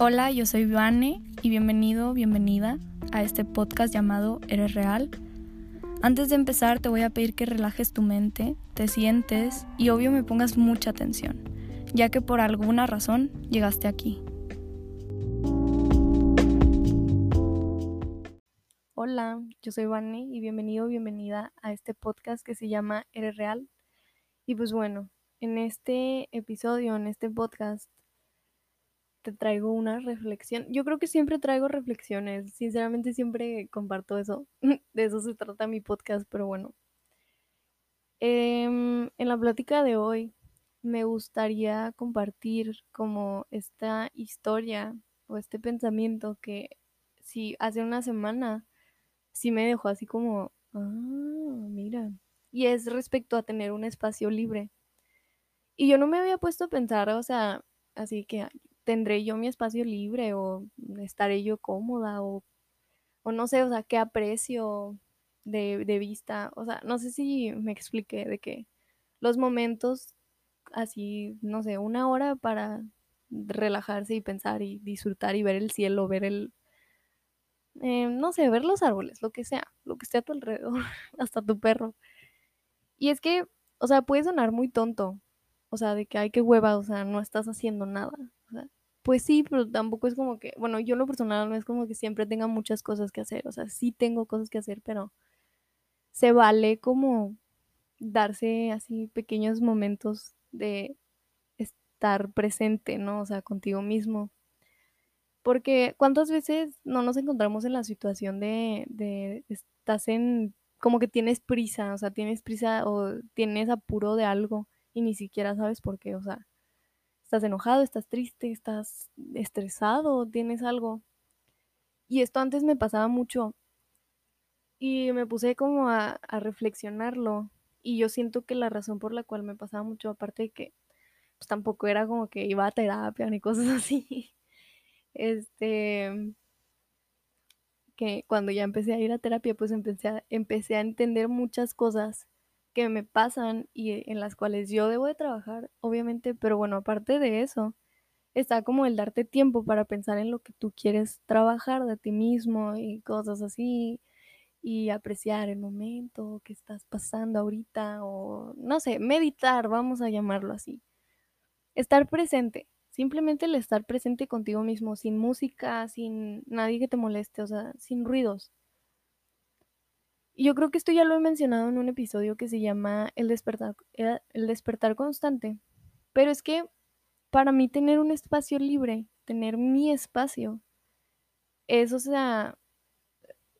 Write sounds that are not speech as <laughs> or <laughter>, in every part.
Hola, yo soy Vane y bienvenido, bienvenida a este podcast llamado Eres Real. Antes de empezar te voy a pedir que relajes tu mente, te sientes y obvio me pongas mucha atención, ya que por alguna razón llegaste aquí. Hola, yo soy Vane y bienvenido, bienvenida a este podcast que se llama Eres Real. Y pues bueno, en este episodio, en este podcast, traigo una reflexión. Yo creo que siempre traigo reflexiones, sinceramente siempre comparto eso. <laughs> De eso se trata mi podcast, pero bueno. Em, en la plática de hoy me gustaría compartir como esta historia o este pensamiento que si hace una semana sí me dejó así como, ah, mira. Y es respecto a tener un espacio libre. Y yo no me había puesto a pensar, o sea, así que tendré yo mi espacio libre o estaré yo cómoda o, o no sé, o sea, qué aprecio de, vista. O sea, no sé si me expliqué de que los momentos así, no sé, una hora para relajarse y pensar y disfrutar y ver el cielo, ver el, eh, no sé, ver los árboles, lo que sea, lo que esté a tu alrededor, <laughs> hasta tu perro. Y es que, o sea, puede sonar muy tonto, o sea, de que hay que hueva, o sea, no estás haciendo nada. Pues sí, pero tampoco es como que, bueno, yo lo personal no es como que siempre tenga muchas cosas que hacer, o sea, sí tengo cosas que hacer, pero se vale como darse así pequeños momentos de estar presente, ¿no? O sea, contigo mismo. Porque cuántas veces no nos encontramos en la situación de, de estás en, como que tienes prisa, o sea, tienes prisa o tienes apuro de algo y ni siquiera sabes por qué, o sea, estás enojado, estás triste, estás estresado, tienes algo. Y esto antes me pasaba mucho y me puse como a, reflexionarlo y yo siento que la razón por la cual me pasaba mucho, aparte de que pues tampoco era como que iba a terapia ni cosas <laughs> así, este, que cuando ya empecé a ir a terapia pues empecé empecé a entender muchas cosas que me pasan y en las cuales yo debo de trabajar, obviamente, pero bueno, aparte de eso, está como el darte tiempo para pensar en lo que tú quieres trabajar de ti mismo y cosas así, y apreciar el momento que estás pasando ahorita, o no sé, meditar, vamos a llamarlo así. Estar presente, simplemente el estar presente contigo mismo, sin música, sin nadie que te moleste, o sea, sin ruidos. Yo creo que esto ya lo he mencionado en un episodio que se llama El despertar, eh, el despertar constante. Pero es que para mí tener un espacio libre, tener mi espacio, es, o sea,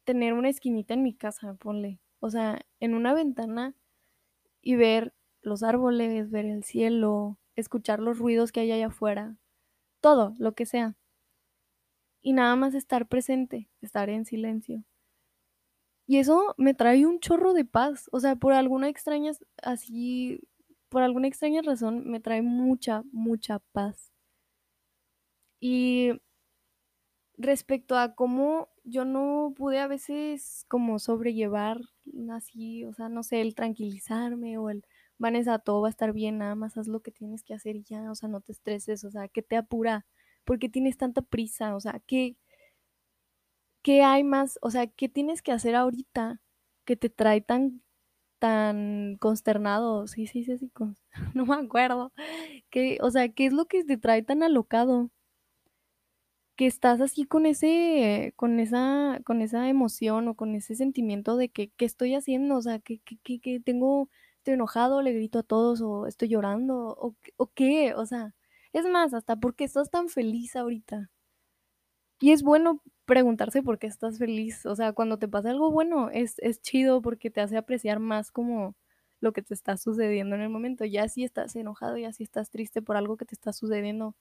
tener una esquinita en mi casa, ponle. O sea, en una ventana y ver los árboles, ver el cielo, escuchar los ruidos que hay allá afuera, todo, lo que sea. Y nada más estar presente, estar en silencio. Y eso me trae un chorro de paz. O sea, por alguna extraña, así, por alguna extraña razón, me trae mucha, mucha paz. Y respecto a cómo yo no pude a veces como sobrellevar así, o sea, no sé, el tranquilizarme o el, Vanessa, todo va a estar bien, nada más haz lo que tienes que hacer y ya, o sea, no te estreses, o sea, ¿qué te apura? ¿Por qué tienes tanta prisa? O sea, ¿qué, ¿qué hay más? O sea, ¿qué tienes que hacer ahorita que te trae tan, tan consternado? Sí, sí, sí, sí, <laughs> no me acuerdo. ¿Qué, o sea, ¿qué es lo que te trae tan alocado? Que estás así con ese, con esa, con esa emoción o con ese sentimiento de que, ¿qué estoy haciendo? O sea, que, que, que, tengo, estoy enojado, le grito a todos, o estoy llorando, o, o qué, o sea, es más, hasta porque estás tan feliz ahorita. Y es bueno preguntarse por qué estás feliz. O sea, cuando te pasa algo bueno, es, es chido porque te hace apreciar más como lo que te está sucediendo en el momento. Ya si estás enojado, ya si estás triste por algo que te está sucediendo,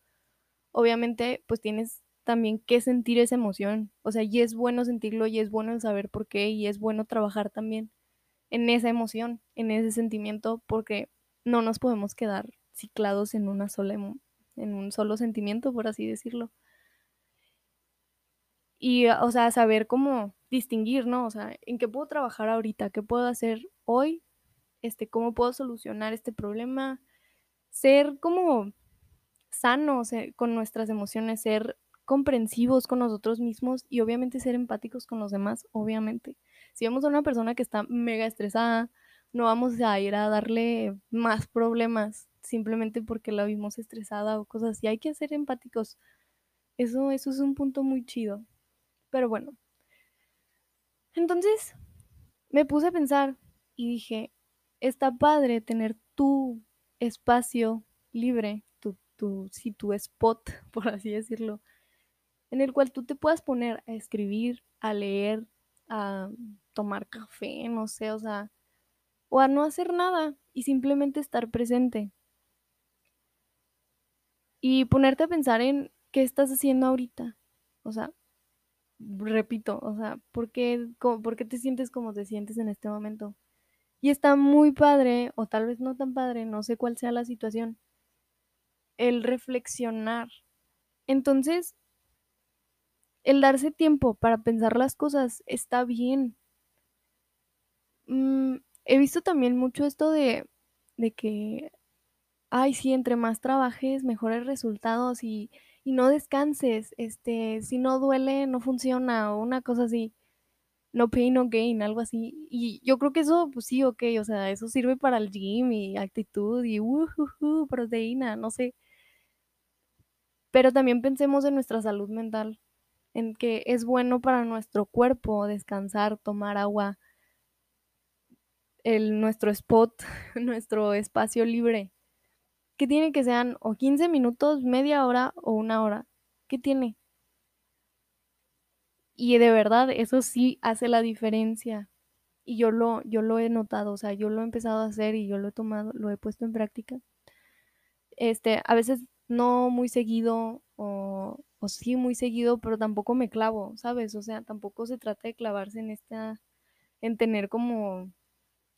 obviamente pues tienes también que sentir esa emoción. O sea, y es bueno sentirlo y es bueno saber por qué y es bueno trabajar también en esa emoción, en ese sentimiento, porque no nos podemos quedar ciclados en una sola en un solo sentimiento, por así decirlo y, o sea, saber cómo distinguir, ¿no? O sea, en qué puedo trabajar ahorita, qué puedo hacer hoy, este, cómo puedo solucionar este problema, ser como sanos con nuestras emociones, ser comprensivos con nosotros mismos y obviamente ser empáticos con los demás, obviamente. Si vemos a una persona que está mega estresada, no vamos a ir a darle más problemas simplemente porque la vimos estresada o cosas así. Hay que ser empáticos. Eso, eso es un punto muy chido. Pero bueno. Entonces, me puse a pensar y dije, está padre tener tu espacio libre, tu, tu, si tu spot, <laughs> por así decirlo, en el cual tú te puedas poner a escribir, a leer, a tomar café, no sé, o sea, o a no hacer nada y simplemente estar presente. Y ponerte a pensar en qué estás haciendo ahorita. O sea, repito, o sea, ¿por qué, ¿por qué te sientes como te sientes en este momento? Y está muy padre, o tal vez no tan padre, no sé cuál sea la situación, el reflexionar. Entonces, el darse tiempo para pensar las cosas está bien. Mm, he visto también mucho esto de, de que, ay, sí, entre más trabajes, mejores resultados y, y no descanses. Este, si no duele, no funciona, o una cosa así. No pain, no gain, algo así. Y yo creo que eso, pues sí, ok, o sea, eso sirve para el gym y actitud y uh, proteína, no sé. Pero también pensemos en nuestra salud mental, en que es bueno para nuestro cuerpo descansar, tomar agua, el, nuestro spot, <laughs> nuestro espacio libre. ¿Qué tiene que sean o 15 minutos, media hora o una hora? ¿Qué tiene? Y de verdad, eso sí hace la diferencia. Y yo lo, yo lo he notado, o sea, yo lo he empezado a hacer y yo lo he tomado, lo he puesto en práctica. Este, a veces no muy seguido o, o sí muy seguido, pero tampoco me clavo, ¿sabes? O sea, tampoco se trata de clavarse en esta, en tener como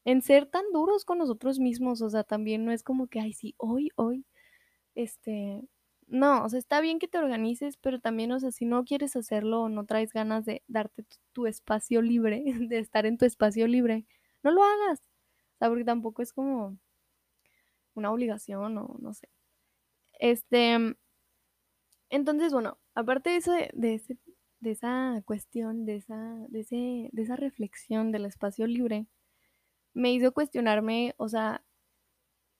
en ser tan duros con nosotros mismos, o sea, también no es como que, ay, sí, hoy, hoy, este, no, o sea, está bien que te organices, pero también, o sea, si no quieres hacerlo o no traes ganas de darte tu, espacio libre, <laughs> de estar en tu espacio libre, no lo hagas, o sea, porque tampoco es como una obligación o no sé. Este, entonces, bueno, aparte de eso, de, de, de esa cuestión, de esa, de, ese, de esa reflexión del espacio libre, me hizo cuestionarme, o sea,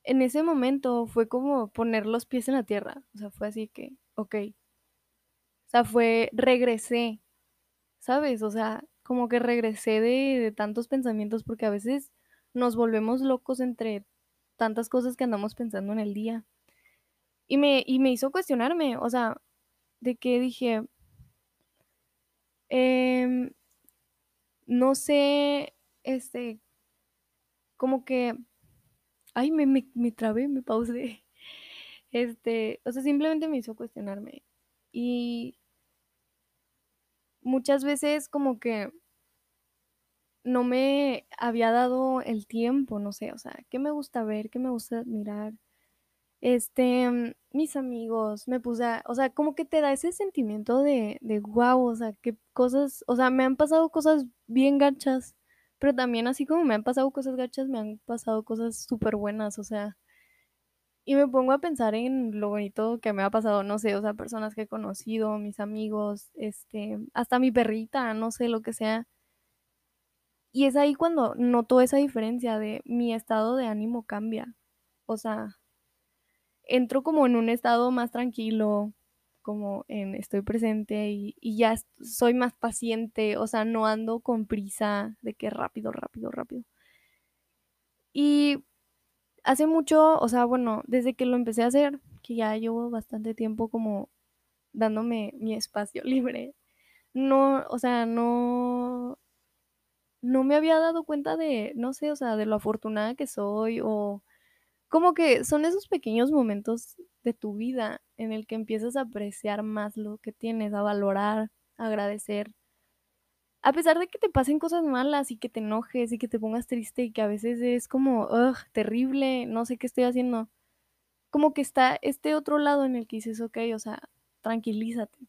en ese momento fue como poner los pies en la tierra, o sea, fue así que, ok, o sea, fue, regresé, ¿sabes? O sea, como que regresé de, tantos pensamientos porque a veces nos volvemos locos entre tantas cosas que andamos pensando en el día. Y me, y me hizo cuestionarme, o sea, de que dije, eh, no sé, este, como que, ay, me, me, me trabé, me pausé. <laughs> Este, o sea, simplemente me hizo cuestionarme. Y muchas veces como que no me había dado el tiempo, no sé, o sea, qué me gusta ver, qué me gusta admirar. Este, mis amigos, me puse a, o sea, como que te da ese sentimiento de, de wow, o sea, qué cosas, o sea, me han pasado cosas bien gachas pero también así como me han pasado cosas gachas, me han pasado cosas súper buenas, o sea. Y me pongo a pensar en lo bonito que me ha pasado, no sé, o sea, personas que he conocido, mis amigos, este, hasta mi perrita, no sé, lo que sea. Y es ahí cuando noto esa diferencia de mi estado de ánimo cambia. O sea, entro como en un estado más tranquilo, como en estoy presente y, ya soy más paciente, o sea, no ando con prisa de que rápido, rápido, rápido. Y hace mucho, o sea, bueno, desde que lo empecé a hacer, que ya llevo bastante tiempo como dándome mi espacio <laughs> libre, no, o sea, no, no me había dado cuenta de, no sé, o sea, de lo afortunada que soy o como que son esos pequeños momentos de tu vida en el que empiezas a apreciar más lo que tienes, a valorar, a agradecer. A pesar de que te pasen cosas malas y que te enojes y que te pongas triste y que a veces es como, ugh, terrible, no sé qué estoy haciendo. Como que está este otro lado en el que dices, ok, o sea, tranquilízate.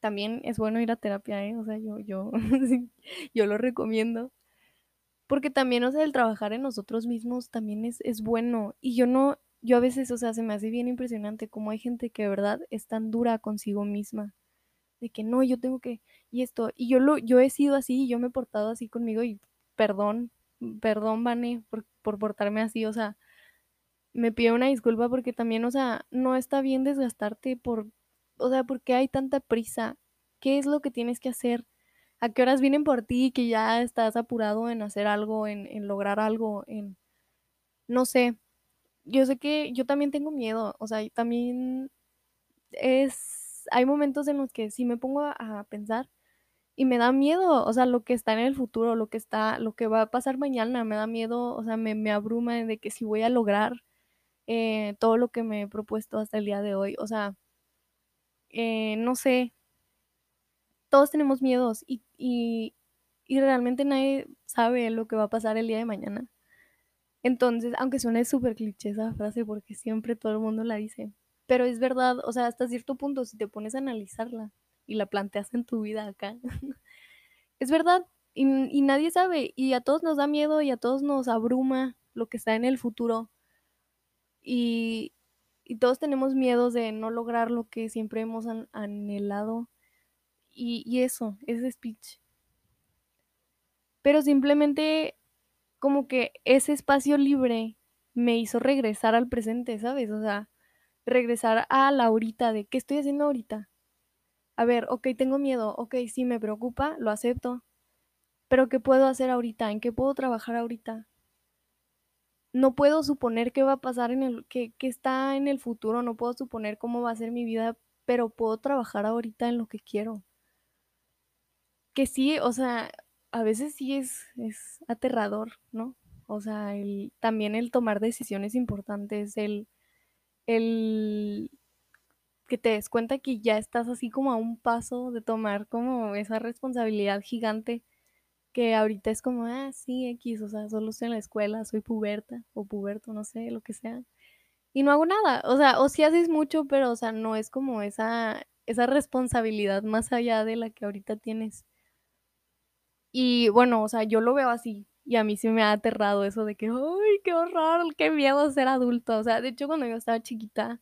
También es bueno ir a terapia, ¿eh? O sea, yo, yo, <laughs> yo lo recomiendo. Porque también, o sea, el trabajar en nosotros mismos también es, es bueno. Y yo no, yo a veces, o sea, se me hace bien impresionante cómo hay gente que de verdad es tan dura consigo misma, de que no, yo tengo que, y esto, y yo lo, yo he sido así, yo me he portado así conmigo y perdón, perdón, Vane, por, por portarme así, o sea, me pido una disculpa porque también, o sea, no está bien desgastarte por, o sea, porque hay tanta prisa, ¿qué es lo que tienes que hacer? ¿A qué horas vienen por ti que ya estás apurado en hacer algo, en, lograr algo, en, no sé, yo sé que yo también tengo miedo, o sea, también es, hay momentos en los que sí me pongo a, pensar y me da miedo, o sea, lo que está en el futuro, lo que está, lo que va a pasar mañana, me da miedo, o sea, me, me abruma de que si voy a lograr eh, todo lo que me he propuesto hasta el día de hoy, o sea, eh, no sé, todos tenemos miedos y, y, y realmente nadie sabe lo que va a pasar el día de mañana. Entonces, aunque suene súper cliché esa frase porque siempre todo el mundo la dice, pero es verdad, o sea, hasta cierto punto, si te pones a analizarla y la planteas en tu vida acá, <laughs> es verdad, y, nadie sabe, y a todos nos da miedo y a todos nos abruma lo que está en el futuro, y, y todos tenemos miedos de no lograr lo que siempre hemos an- anhelado, y, eso, ese speech. Pero simplemente como que ese espacio libre me hizo regresar al presente, ¿sabes? O sea, regresar a la ahorita de qué estoy haciendo ahorita. A ver, ok, tengo miedo, ok, sí me preocupa, lo acepto, pero ¿qué puedo hacer ahorita? ¿En qué puedo trabajar ahorita? No puedo suponer qué va a pasar en el, qué, qué está en el futuro, no puedo suponer cómo va a ser mi vida, pero puedo trabajar ahorita en lo que quiero. Que sí, o sea, a veces sí es, es aterrador, ¿no? O sea, el, también el tomar decisiones importantes, el, el que te des cuenta que ya estás así como a un paso de tomar como esa responsabilidad gigante que ahorita es como, ah, sí, X, o sea, solo estoy en la escuela, soy puberta o puberto, no sé, lo que sea. Y no hago nada, o sea, o sí haces mucho, pero, o sea, no es como esa, esa responsabilidad más allá de la que ahorita tienes. Y bueno, o sea, yo lo veo así. Y a mí sí me ha aterrado eso de que, ¡ay, qué horror! ¡Qué miedo ser adulto! O sea, de hecho, cuando yo estaba chiquita,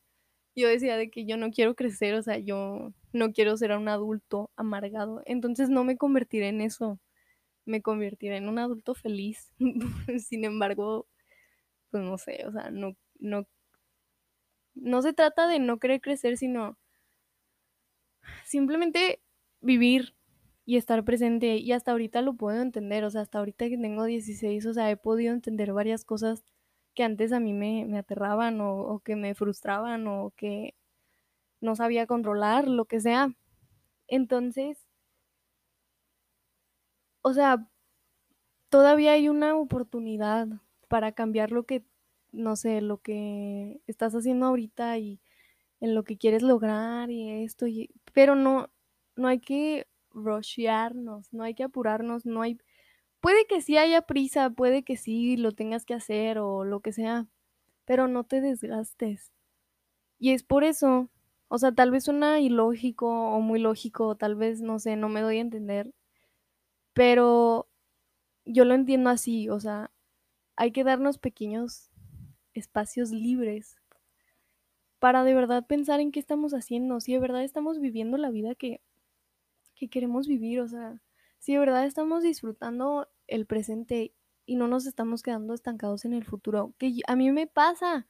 yo decía de que yo no quiero crecer, o sea, yo no quiero ser un adulto amargado. Entonces no me convertiré en eso, me convertiré en un adulto feliz. <laughs> Sin embargo, pues no sé, o sea, no, no, no se trata de no querer crecer, sino simplemente vivir y estar presente. Y hasta ahorita lo puedo entender, o sea, hasta ahorita que tengo 16, o sea, he podido entender varias cosas que antes a mí me, me aterraban o, o que me frustraban o que no sabía controlar, lo que sea. Entonces, o sea, todavía hay una oportunidad para cambiar lo que, no sé, lo que estás haciendo ahorita y en lo que quieres lograr y esto, y, pero no, no hay que rushearnos, no hay que apurarnos, no hay, puede que sí haya prisa, puede que sí lo tengas que hacer o lo que sea, pero no te desgastes. Y es por eso, o sea, tal vez suena ilógico o muy lógico, tal vez, no sé, no me doy a entender, pero yo lo entiendo así, o sea, hay que darnos pequeños espacios libres para de verdad pensar en qué estamos haciendo, si de verdad estamos viviendo la vida que, que queremos vivir, o sea, si de verdad estamos disfrutando el presente y no nos estamos quedando estancados en el futuro, que a mí me pasa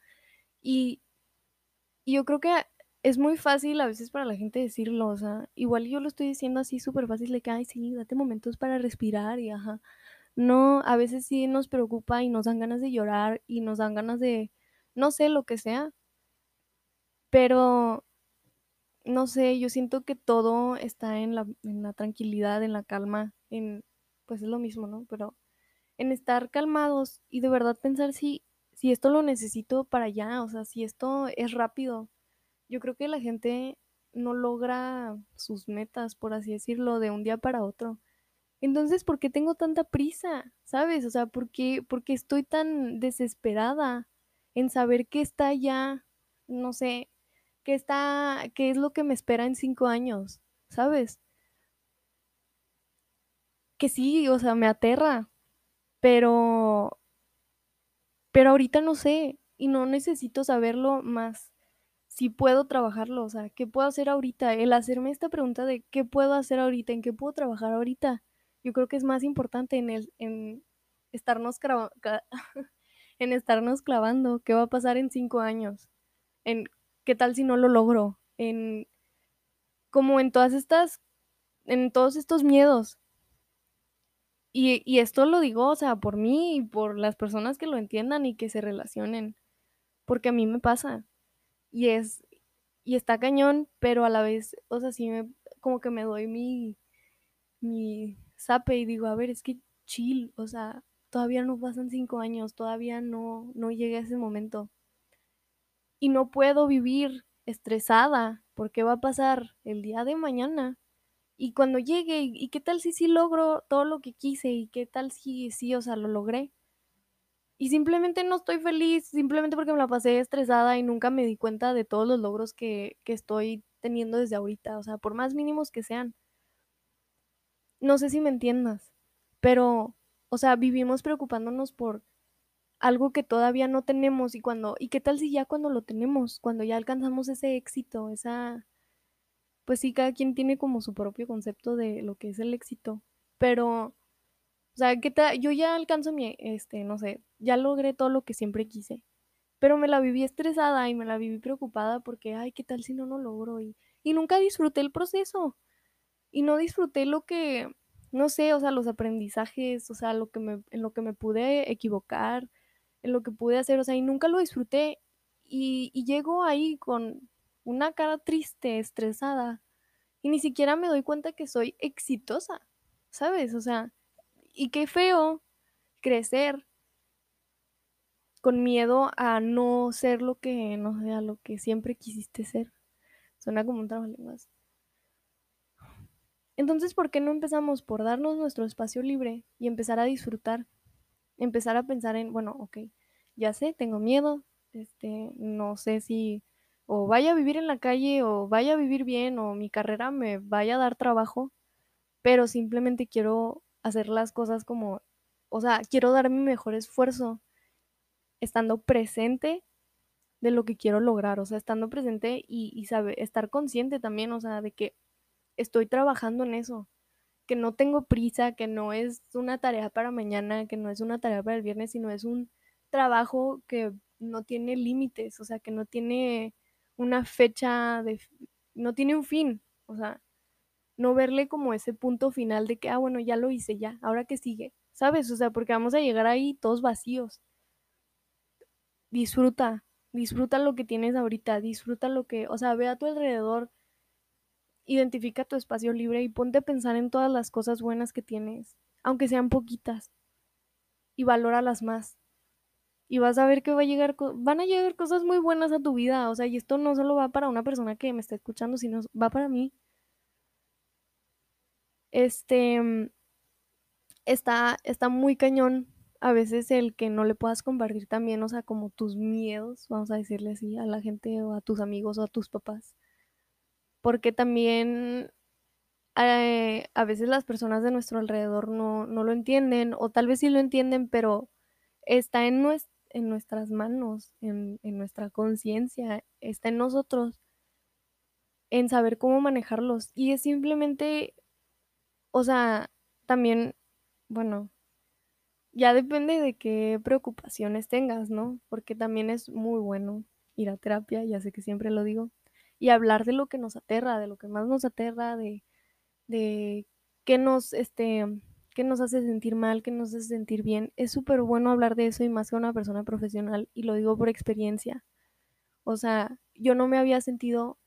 y, yo creo que es muy fácil a veces para la gente decirlo, o sea, igual yo lo estoy diciendo así súper fácil de que, ay, sí, date momentos para respirar y ajá. No, a veces sí nos preocupa y nos dan ganas de llorar y nos dan ganas de, no sé, lo que sea, pero no sé, yo siento que todo está en la, en la tranquilidad, en la calma, en, pues es lo mismo, ¿no? Pero en estar calmados y de verdad pensar si, si esto lo necesito para allá, o sea, si esto es rápido. Yo creo que la gente no logra sus metas, por así decirlo, de un día para otro. Entonces, ¿por qué tengo tanta prisa? ¿Sabes? O sea, ¿por qué, estoy tan desesperada en saber qué está ya, no sé, qué está, qué es lo que me espera en cinco años? ¿Sabes? Que sí, o sea, me aterra, pero, pero ahorita no sé. y no necesito saberlo más si puedo trabajarlo, o sea, ¿qué puedo hacer ahorita? El hacerme esta pregunta de qué puedo hacer ahorita, en qué puedo trabajar ahorita, yo creo que es más importante en el en estarnos <laughs> en estarnos clavando, qué va a pasar en cinco años, en qué tal si no lo logro, en como en todas estas, en todos estos miedos. Y, esto lo digo, o sea, por mí y por las personas que lo entiendan y que se relacionen, porque a mí me pasa. Y es, y está cañón, pero a la vez, o sea, sí me, como que me doy mi, mi zape y digo, a ver, es que chill, o sea, todavía no pasan cinco años, todavía no, no llegué a ese momento. Y no puedo vivir estresada porque va a pasar el día de mañana. Y cuando llegue, ¿y qué tal si sí logro todo lo que quise? ¿Y qué tal si sí, o sea, lo logré? y simplemente no estoy feliz, simplemente porque me la pasé estresada y nunca me di cuenta de todos los logros que, que estoy teniendo desde ahorita, o sea, por más mínimos que sean. No sé si me entiendas, pero, o sea, vivimos preocupándonos por algo que todavía no tenemos y cuando, y qué tal si ya cuando lo tenemos, cuando ya alcanzamos ese éxito, esa, pues sí, cada quien tiene como su propio concepto de lo que es el éxito, pero o sea, ¿qué tal? Yo ya alcanzo mi, este, no sé, ya logré todo lo que siempre quise, pero me la viví estresada y me la viví preocupada porque, ay, ¿qué tal si no lo logro? Y, y nunca disfruté el proceso y no disfruté lo que, no sé, o sea, los aprendizajes, o sea, lo que me, en lo que me pude equivocar, en lo que pude hacer, o sea, y nunca lo disfruté y, llego ahí con una cara triste, estresada y ni siquiera me doy cuenta que soy exitosa, ¿sabes? O sea, y qué feo crecer con miedo a no ser lo que, no sé, a lo que siempre quisiste ser. Suena como un trabalenguas. Entonces, ¿por qué no empezamos por darnos nuestro espacio libre y empezar a disfrutar? Empezar a pensar en, bueno, ok, ya sé, tengo miedo, este, no sé si o vaya a vivir en la calle o vaya a vivir bien o mi carrera me vaya a dar trabajo, pero simplemente quiero hacer las cosas como, o sea, quiero dar mi mejor esfuerzo estando presente de lo que quiero lograr, o sea, estando presente y, y sabe, estar consciente también, o sea, de que estoy trabajando en eso, que no tengo prisa, que no es una tarea para mañana, que no es una tarea para el viernes, sino es un trabajo que no tiene límites, o sea, que no tiene una fecha de, no tiene un fin, o sea, no verle como ese punto final de que, ah, bueno, ya lo hice, ya, ahora que sigue, ¿sabes? O sea, porque vamos a llegar ahí todos vacíos. Disfruta, disfruta lo que tienes ahorita, disfruta lo que, o sea, ve a tu alrededor, identifica tu espacio libre y ponte a pensar en todas las cosas buenas que tienes, aunque sean poquitas, y valóralas más. Y vas a ver que va a llegar, van a llegar cosas muy buenas a tu vida, o sea, y esto no solo va para una persona que me está escuchando, sino va para mí este, mm, está, está muy cañón a veces el que no le puedas compartir también, o sea, como tus miedos, vamos a decirle así, a la gente o a tus amigos o a tus papás. Porque también eh, a veces las personas de nuestro alrededor no, no, lo entienden, o tal vez sí lo entienden, pero está en, en nuestras manos, en, en nuestra conciencia, está en nosotros, en saber cómo manejarlos. Y es simplemente o sea, también, bueno, ya depende de qué preocupaciones tengas, ¿no? Porque también es muy bueno ir a terapia, ya sé que siempre lo digo, y hablar de lo que nos aterra, de lo que más nos aterra, de, de qué nos, este, qué nos hace sentir mal, qué nos hace sentir bien. Es súper bueno hablar de eso y más que una persona profesional, y lo digo por experiencia. O sea, yo no me había sentido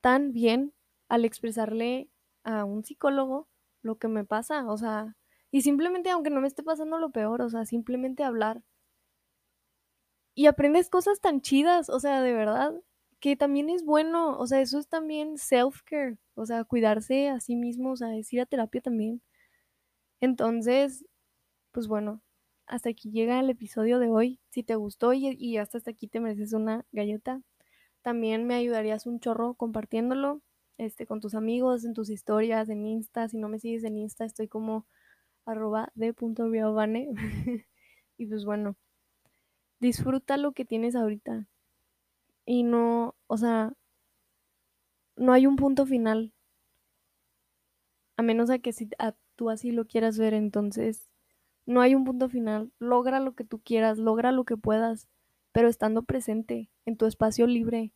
tan bien al expresarle a un psicólogo lo que me pasa, o sea, y simplemente aunque no me esté pasando lo peor, o sea, simplemente hablar. Y aprendes cosas tan chidas, o sea, de verdad, que también es bueno, o sea, eso es también self-care, o sea, cuidarse a sí mismo, o sea, es ir a terapia también. Entonces, pues bueno, hasta aquí llega el episodio de hoy. Si te gustó y, y hasta hasta aquí te mereces una galleta, también me ayudarías un chorro compartiéndolo este, con tus amigos, en tus historias, en Insta. Si no me sigues en Insta, estoy como arroba de punto <laughs> y pues bueno, disfruta lo que tienes ahorita. Y no, o sea, no hay un punto final. A menos a que si tú así lo quieras ver, entonces no hay un punto final. Logra lo que tú quieras, logra lo que puedas, pero estando presente en tu espacio libre,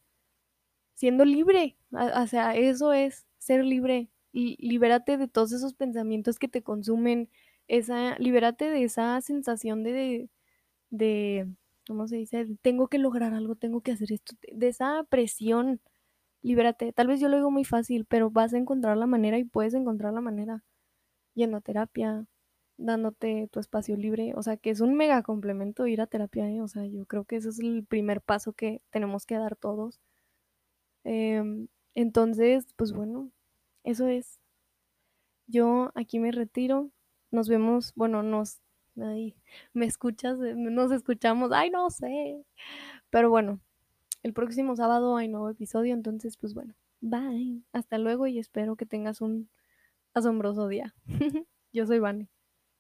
siendo libre. O sea, eso es ser libre. Y libérate de todos esos pensamientos que te consumen. Esa, libérate de esa sensación de, ¿cómo se dice? Tengo que lograr algo, tengo que hacer esto, de esa presión. Libérate. Tal vez yo lo digo muy fácil, pero vas a encontrar la manera y puedes encontrar la manera yendo a terapia, dándote tu espacio libre, o sea, que es un mega complemento ir a terapia, ¿eh? o sea, yo creo que ese es el primer paso que tenemos que dar todos. Em, entonces, pues bueno, eso es. Yo aquí me retiro. Nos vemos, bueno, nos, ahí, me escuchas, nos escuchamos, ay, no sé. Pero bueno, el próximo sábado hay nuevo episodio, entonces, pues bueno, bye. Hasta luego y espero que tengas un asombroso día. <laughs> Yo soy Vane.